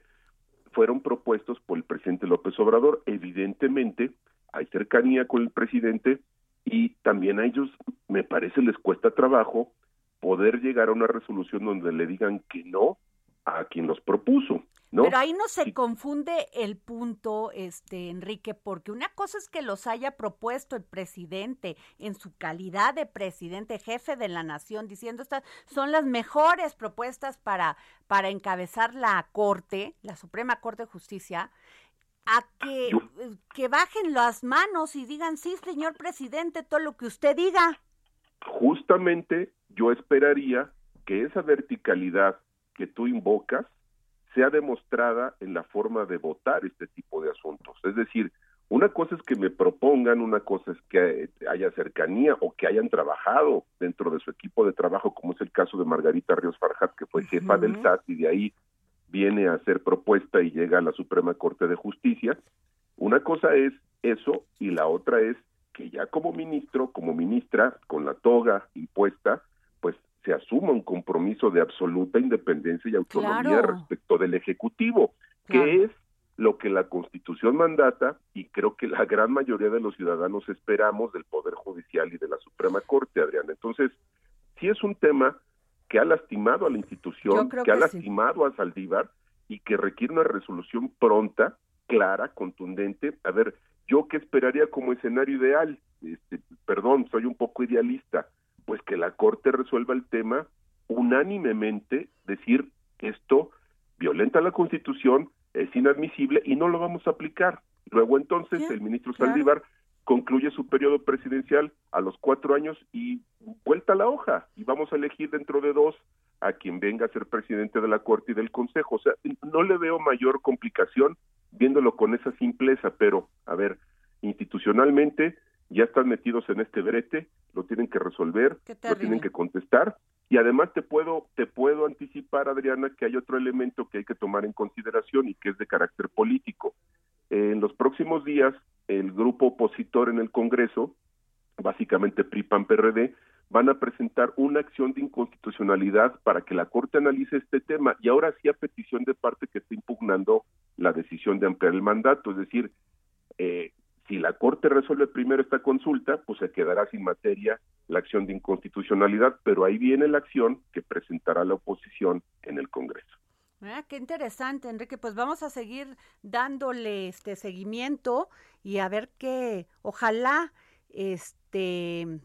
[SPEAKER 5] fueron propuestos por el presidente López Obrador. Evidentemente, hay cercanía con el presidente y también a ellos, me parece, les cuesta trabajo poder llegar a una resolución donde le digan que no a quien los propuso. ¿No?
[SPEAKER 1] Pero ahí no se confunde el punto, este Enrique, porque una cosa es que los haya propuesto el presidente en su calidad de presidente, jefe de la nación, diciendo estas son las mejores propuestas para, para encabezar la Corte, la Suprema Corte de Justicia, a que, que bajen las manos y digan, sí, señor presidente, todo lo que usted diga.
[SPEAKER 5] Justamente yo esperaría que esa verticalidad que tú invocas sea demostrada en la forma de votar este tipo de asuntos. Es decir, una cosa es que me propongan, una cosa es que haya cercanía o que hayan trabajado dentro de su equipo de trabajo, como es el caso de Margarita Ríos Farjat, que fue jefa del SAT y de ahí viene a hacer propuesta y llega a la Suprema Corte de Justicia. Una cosa es eso y la otra es que ya como ministro, como ministra, con la toga impuesta, se asuma un compromiso de absoluta independencia y autonomía respecto del Ejecutivo, que es lo que la Constitución mandata y creo que la gran mayoría de los ciudadanos esperamos del Poder Judicial y de la Suprema Corte, Adriana. Entonces, sí es un tema que ha lastimado a la institución, que, ha lastimado a Saldívar y que requiere una resolución pronta, clara, contundente. A ver, yo qué esperaría como escenario ideal, este, perdón, soy un poco idealista, pues que la Corte resuelva el tema unánimemente, decir esto violenta la Constitución, es inadmisible y no lo vamos a aplicar. Luego entonces el ministro Saldívar concluye su periodo presidencial a los cuatro años y vuelta la hoja y vamos a elegir dentro de dos a quien venga a ser presidente de la Corte y del Consejo. O sea, no le veo mayor complicación viéndolo con esa simpleza, pero a ver, institucionalmente ya están metidos en este brete, lo tienen que resolver, lo tienen que contestar y además te puedo te puedo anticipar Adriana que hay otro elemento que hay que tomar en consideración y que es de carácter político. en los próximos días el grupo opositor en el Congreso, básicamente PRI PAN PRD, van a presentar una acción de inconstitucionalidad para que la Corte analice este tema y ahora sí a petición de parte que está impugnando la decisión de ampliar el mandato, es decir, eh, si la Corte resuelve primero esta consulta, pues se quedará sin materia la acción de inconstitucionalidad, pero ahí viene la acción que presentará la oposición en el Congreso.
[SPEAKER 1] Ah, qué interesante, Enrique. Pues vamos a seguir dándole este seguimiento y a ver qué, ojalá, este,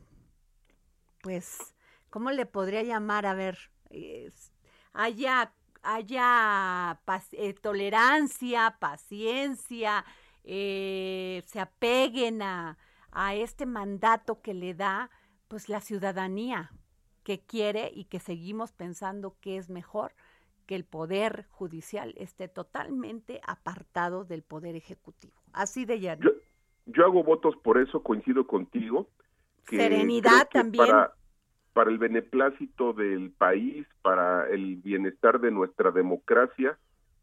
[SPEAKER 1] pues, ¿cómo le podría llamar? A ver, haya, haya eh, tolerancia, paciencia, eh, se apeguen a, a este mandato que le da pues la ciudadanía que quiere y que seguimos pensando que es mejor que el poder judicial esté totalmente apartado del poder ejecutivo. Así de ya.
[SPEAKER 5] Yo, hago votos por eso, coincido contigo.
[SPEAKER 1] Serenidad también.
[SPEAKER 5] Para, para el beneplácito del país, para el bienestar de nuestra democracia,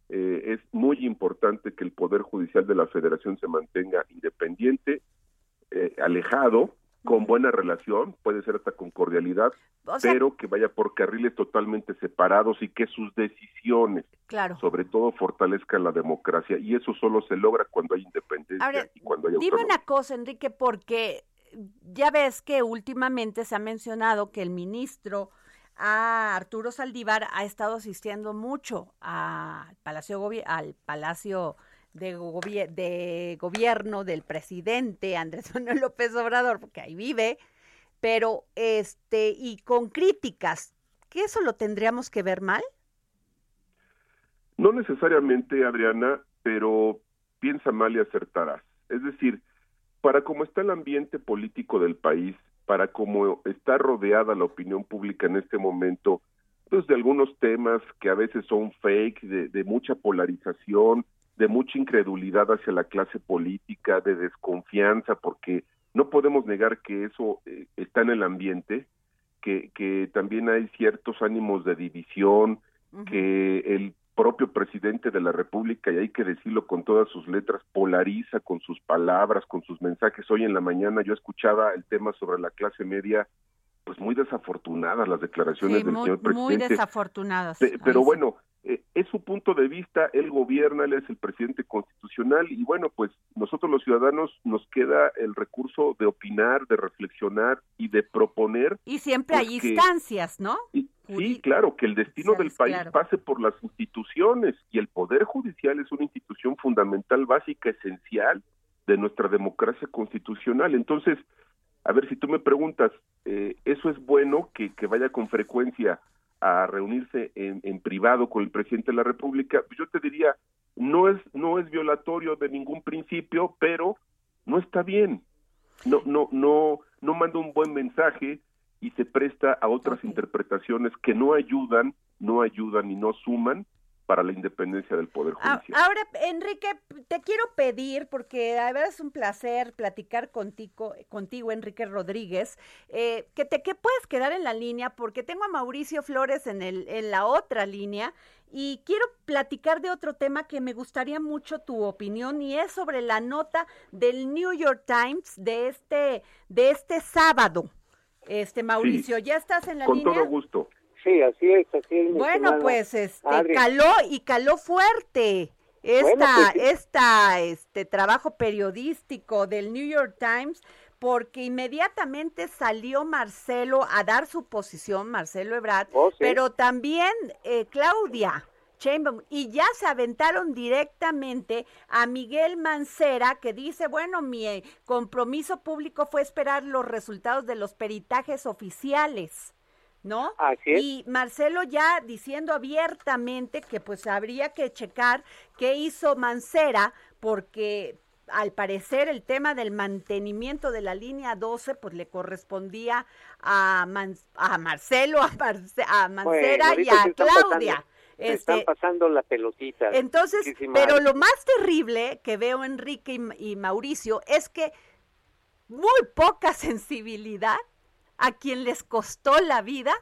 [SPEAKER 5] eh, es muy importante que el Poder Judicial de la Federación se mantenga independiente, eh, alejado, con buena relación, puede ser hasta con cordialidad, pero que vaya por carriles totalmente separados y que sus decisiones,
[SPEAKER 1] claro.
[SPEAKER 5] sobre todo, fortalezcan la democracia. Y eso solo se logra cuando hay independencia y cuando hay
[SPEAKER 1] autonomía. Dime una cosa, Enrique, porque ya ves que últimamente se ha mencionado que el ministro a Arturo Saldívar ha estado asistiendo mucho al Palacio, al Palacio de, de gobierno del presidente Andrés Manuel López Obrador, porque ahí vive, pero este, y con críticas, ¿que eso lo tendríamos que ver mal?
[SPEAKER 5] No necesariamente, Adriana, pero piensa mal y acertarás. Es decir, para cómo está el ambiente político del país, para cómo está rodeada la opinión pública en este momento, pues de algunos temas que a veces son fake, de, mucha polarización, de mucha incredulidad hacia la clase política, de desconfianza, porque no podemos negar que eso eh, está en el ambiente, que, que también hay ciertos ánimos de división, que el propio presidente de la República, y hay que decirlo con todas sus letras, polariza con sus palabras, con sus mensajes. Hoy en la mañana yo escuchaba el tema sobre la clase media, pues muy desafortunadas las declaraciones del señor presidente.
[SPEAKER 1] Muy desafortunadas.
[SPEAKER 5] pero bueno, eh, es su punto de vista, él gobierna, él es el presidente constitucional y bueno, pues nosotros los ciudadanos nos queda el recurso de opinar, de reflexionar y de proponer.
[SPEAKER 1] Y siempre hay instancias, ¿no?
[SPEAKER 5] sí, claro, que el destino del país pase por las instituciones y el Poder Judicial es una institución fundamental, básica, esencial de nuestra democracia constitucional. Entonces, a ver, si tú me preguntas, eh, ¿eso es bueno que, que vaya con frecuencia a reunirse en, en, privado con el presidente de la República, yo te diría, no es, no es violatorio de ningún principio, pero no está bien. No, no, no, no manda un buen mensaje y se presta a otras interpretaciones que no ayudan, no ayudan y no suman para la independencia del Poder Judicial.
[SPEAKER 1] Ahora, Enrique, te quiero pedir, porque a ver, es un placer platicar contigo, contigo Enrique Rodríguez, eh, que te que puedes quedar en la línea, porque tengo a Mauricio Flores en, el, en la otra línea y quiero platicar de otro tema que me gustaría mucho tu opinión y es sobre la nota del New York Times de este, de este sábado. Este Mauricio, ¿ya estás en la línea?
[SPEAKER 5] Con todo gusto.
[SPEAKER 6] Sí, así es, así es.
[SPEAKER 1] Bueno, pues este caló y caló fuerte esta, pues, esta, este trabajo periodístico del New York Times porque inmediatamente salió Marcelo a dar su posición, Marcelo Ebrard, oh, pero también eh, Claudia Chamberlain, y ya se aventaron directamente a Miguel Mancera, que dice, bueno, mi eh, compromiso público fue esperar los resultados de los peritajes oficiales. ¿No? Y Marcelo ya diciendo abiertamente que pues habría que checar qué hizo Mancera porque al parecer el tema del mantenimiento de la línea 12 pues le correspondía a, a Marcelo, a, Mancera y a Claudia.
[SPEAKER 6] están este, pasando la pelotita.
[SPEAKER 1] Entonces, pero lo más terrible que veo Enrique y Mauricio es que muy poca sensibilidad a quien les costó la vida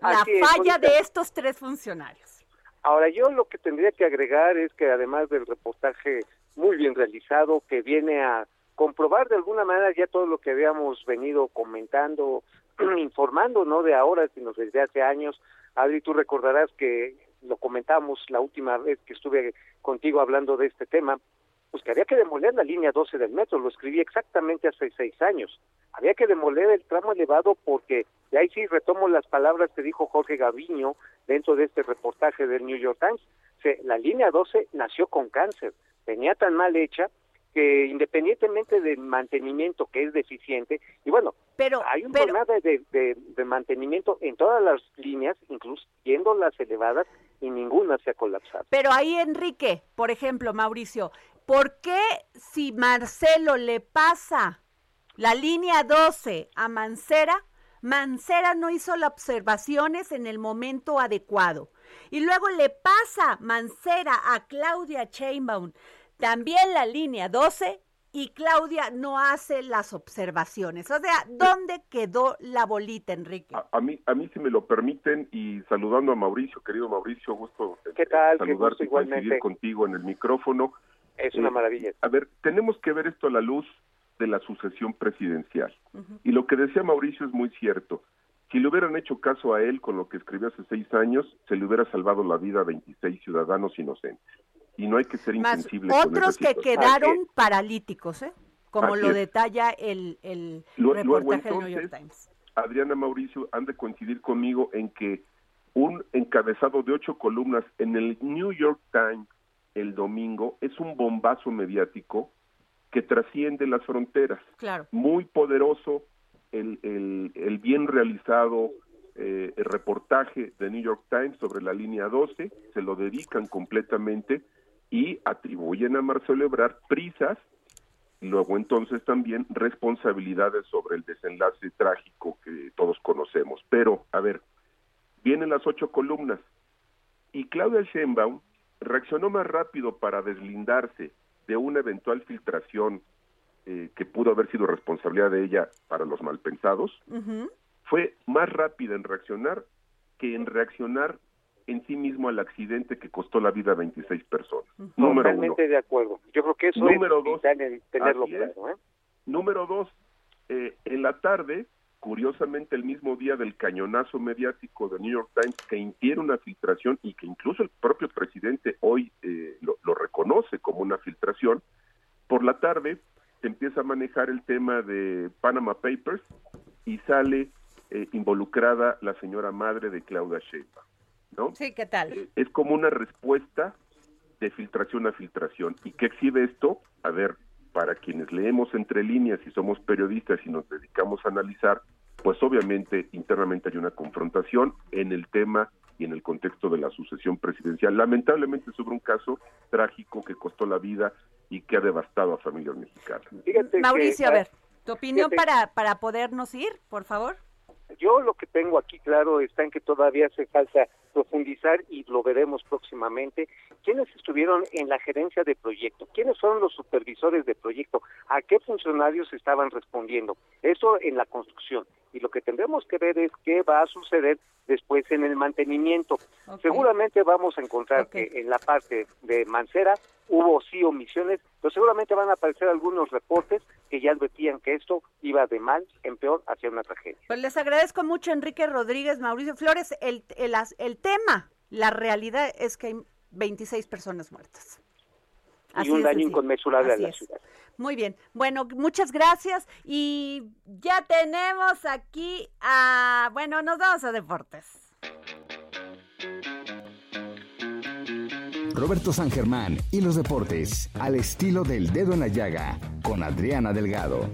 [SPEAKER 1] la falla de estos tres funcionarios.
[SPEAKER 6] Ahora, yo lo que tendría que agregar es que además del reportaje muy bien realizado, que viene a comprobar de alguna manera ya todo lo que habíamos venido comentando, informando, no de ahora, sino desde hace años. Adri, tú recordarás que lo comentamos la última vez que estuve contigo hablando de este tema, pues que había que demoler la línea 12 del metro, lo escribí exactamente hace seis años. Había que demoler el tramo elevado porque, y ahí sí retomo las palabras que dijo Jorge Gaviño dentro de este reportaje del New York Times, la línea 12 nació con cáncer, venía tan mal hecha que independientemente del mantenimiento que es deficiente, y bueno,
[SPEAKER 1] pero,
[SPEAKER 6] hay un problema de, de, mantenimiento en todas las líneas, incluso yendo las elevadas, y ninguna se ha colapsado.
[SPEAKER 1] Pero ahí, Enrique, por ejemplo, Mauricio, ¿por qué si Marcelo le pasa la línea 12 a Mancera, Mancera no hizo las observaciones en el momento adecuado? Y luego le pasa Mancera a Claudia Chainbaum también la línea 12 y Claudia no hace las observaciones. O sea, ¿dónde quedó la bolita, Enrique?
[SPEAKER 5] A, mí, a mí si me lo permiten y saludando a Mauricio, querido Mauricio, gusto
[SPEAKER 6] ¿Qué tal?
[SPEAKER 5] saludarte y coincidir contigo en el micrófono.
[SPEAKER 6] Es una eh, maravilla.
[SPEAKER 5] A ver, tenemos que ver esto a la luz de la sucesión presidencial. Y lo que decía Mauricio es muy cierto. Si le hubieran hecho caso a él con lo que escribió hace seis años, se le hubiera salvado la vida a 26 ciudadanos inocentes. Y no hay que ser insensible.
[SPEAKER 1] Otros que quedaron paralíticos, ¿eh? como lo detalla el, el reportaje del New York Times.
[SPEAKER 5] Adriana Mauricio han de coincidir conmigo en que un encabezado de ocho columnas en el New York Times el domingo es un bombazo mediático que trasciende las fronteras.
[SPEAKER 1] Claro.
[SPEAKER 5] Muy poderoso el, el, el bien realizado eh, el reportaje de New York Times sobre la línea 12, se lo dedican completamente y atribuyen a Marcelo Ebrard prisas y luego entonces también responsabilidades sobre el desenlace trágico que todos conocemos. Pero, a ver, vienen las ocho columnas y Claudia Sheinbaum reaccionó más rápido para deslindarse de una eventual filtración eh, que pudo haber sido responsabilidad de ella para los malpensados, fue más rápida en reaccionar que en reaccionar en sí mismo al accidente que costó la vida a 26 personas.
[SPEAKER 6] Número Totalmente de acuerdo. Yo creo que eso Número es dos, en tenerlo claro. ¿eh?
[SPEAKER 5] Número dos, eh, en la tarde, curiosamente el mismo día del cañonazo mediático de New York Times que infiere una filtración y que incluso el propio presidente hoy eh, lo, lo reconoce como una filtración, por la tarde se empieza a manejar el tema de Panama Papers y sale eh, involucrada la señora madre de Claudia Sheinbaum, ¿no?
[SPEAKER 1] Sí, ¿qué tal?
[SPEAKER 5] Eh, es como una respuesta de filtración a filtración. ¿Y qué exhibe esto? A ver, para quienes leemos entre líneas y somos periodistas y nos dedicamos a analizar, pues obviamente internamente hay una confrontación en el tema y en el contexto de la sucesión presidencial. Lamentablemente sobre un caso trágico que costó la vida y que ha devastado a familias mexicanas.
[SPEAKER 1] Mauricio, a ver, tu opinión para, para podernos ir, por favor.
[SPEAKER 6] Yo lo que tengo aquí claro está en que todavía hace falta profundizar y lo veremos próximamente. ¿Quiénes estuvieron en la gerencia de proyecto? ¿Quiénes son los supervisores de proyecto? ¿A qué funcionarios estaban respondiendo? Eso en la construcción. Y lo que tendremos que ver es qué va a suceder después en el mantenimiento. Seguramente vamos a encontrar que en la parte de Mancera hubo sí omisiones, pero seguramente van a aparecer algunos reportes que ya advertían que esto iba de mal en peor hacia una tragedia.
[SPEAKER 1] Pues les agradezco mucho Enrique Rodríguez, Mauricio Flores, el, el, el tema, la realidad es que hay 26 personas muertas.
[SPEAKER 6] y un daño inconmensurable a la ciudad.
[SPEAKER 1] Muy bien. Bueno, muchas gracias. Y ya tenemos aquí a. Bueno, nos vamos a deportes.
[SPEAKER 4] Roberto San Germán y los deportes, al estilo del dedo en la llaga, con Adriana Delgado.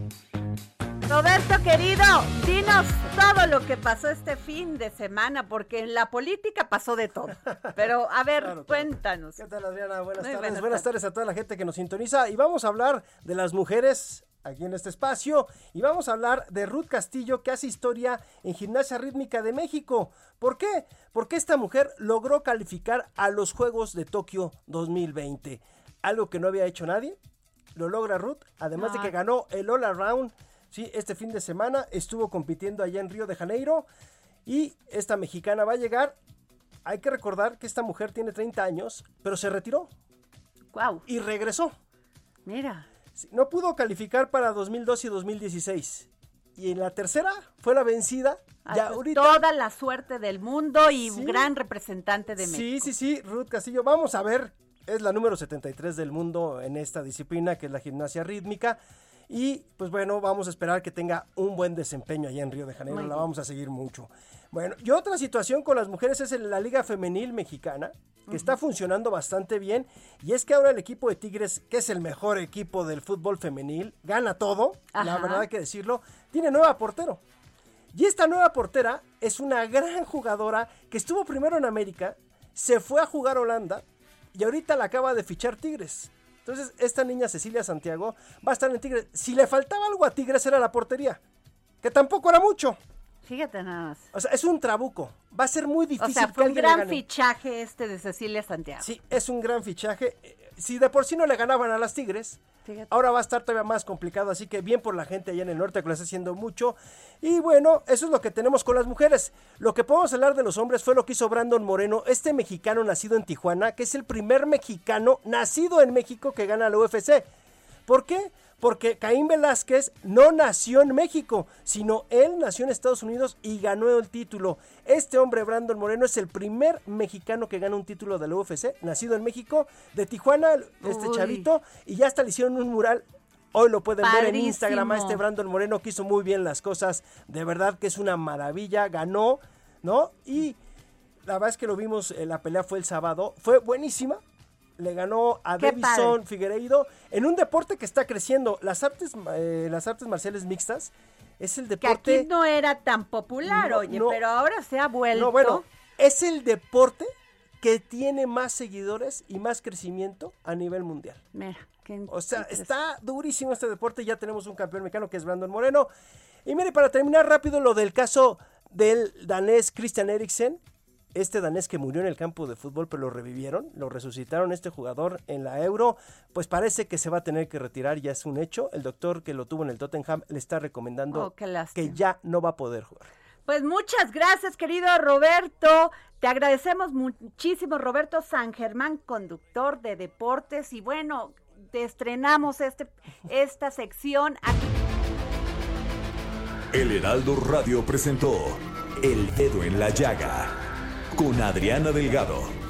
[SPEAKER 1] Roberto querido, dinos todo lo que pasó este fin de semana, porque en la política pasó de todo. Pero a ver, cuéntanos.
[SPEAKER 7] ¿Qué tal Adriana? Buenas tardes. Buenas, tardes a toda la gente que nos sintoniza. Y vamos a hablar de las mujeres aquí en este espacio. Y vamos a hablar de Ruth Castillo, que hace historia en gimnasia rítmica de México. ¿Por qué? Porque esta mujer logró calificar a los Juegos de Tokio 2020. Algo que no había hecho nadie. Lo logra Ruth, además de que ganó el All Around Sí, este fin de semana estuvo compitiendo allá en Río de Janeiro y esta mexicana va a llegar. Hay que recordar que esta mujer tiene 30 años, pero se retiró.
[SPEAKER 1] Wow.
[SPEAKER 7] Y regresó.
[SPEAKER 1] Mira.
[SPEAKER 7] No pudo calificar para 2012 y 2016. Y en la tercera fue la vencida.
[SPEAKER 1] Ya Toda la suerte del mundo y un gran representante de México.
[SPEAKER 7] Sí, sí, sí, Ruth Castillo. Vamos a ver. Es la número 73 del mundo en esta disciplina, que es la gimnasia rítmica. Y pues bueno, vamos a esperar que tenga un buen desempeño allá en Río de Janeiro. la vamos a seguir mucho. Bueno, y otra situación con las mujeres es en la Liga Femenil Mexicana, que está funcionando bastante bien. Y es que ahora el equipo de Tigres, que es el mejor equipo del fútbol femenil, gana todo, la verdad hay que decirlo, tiene nueva portero. Y esta nueva portera es una gran jugadora que estuvo primero en América, se fue a jugar a Holanda y ahorita la acaba de fichar Tigres. Entonces, esta niña Cecilia Santiago va a estar en Tigres. Si le faltaba algo a Tigres era la portería, que tampoco era mucho.
[SPEAKER 1] Fíjate nada más.
[SPEAKER 7] O sea, es un trabuco. Va a ser muy difícil. O sea,
[SPEAKER 1] fue un gran fichaje este de Cecilia Santiago.
[SPEAKER 7] Sí, es un gran fichaje. Si de por sí no le ganaban a las Tigres, ahora va a estar todavía más complicado. Así que bien por la gente allá en el norte que lo está haciendo mucho. Y bueno, eso es lo que tenemos con las mujeres. Lo que podemos hablar de los hombres fue lo que hizo Brandon Moreno, este mexicano nacido en Tijuana, que es el primer mexicano nacido en México que gana la UFC. ¿Por qué? Porque Caín Velázquez no nació en México, sino él nació en Estados Unidos y ganó el título. Este hombre, Brandon Moreno, es el primer mexicano que gana un título de la UFC, nacido en México, de Tijuana, este chavito, y ya hasta le hicieron un mural Hoy lo pueden ver en Instagram a este Brandon Moreno que hizo muy bien las cosas. De verdad que es una maravilla. Ganó, ¿no? Y la verdad es que lo vimos, la pelea fue el sábado. Fue buenísima le ganó a Davison Figueiredo en un deporte que está creciendo. Las artes, eh, las artes marciales mixtas es el deporte...
[SPEAKER 1] Que aquí no era tan popular, oye, pero ahora se ha vuelto... No,
[SPEAKER 7] bueno, es el deporte que tiene más seguidores y más crecimiento a nivel mundial.
[SPEAKER 1] Mira,
[SPEAKER 7] qué O sea, está durísimo este deporte. Ya tenemos un campeón mexicano que es Brandon Moreno. Y mire, para terminar rápido lo del caso del danés Christian Eriksen, este danés que murió en el campo de fútbol, pero lo revivieron, lo resucitaron este jugador en la Euro, pues parece que se va a tener que retirar, ya es un hecho. El doctor que lo tuvo en el Tottenham le está recomendando oh, que ya no va a poder jugar.
[SPEAKER 1] Pues muchas gracias, querido Roberto. Te agradecemos muchísimo, Roberto San Germán, conductor de deportes. Y bueno, te estrenamos este, esta sección aquí.
[SPEAKER 4] El Heraldo Radio presentó El Dedo en la Llaga con Adriana Delgado.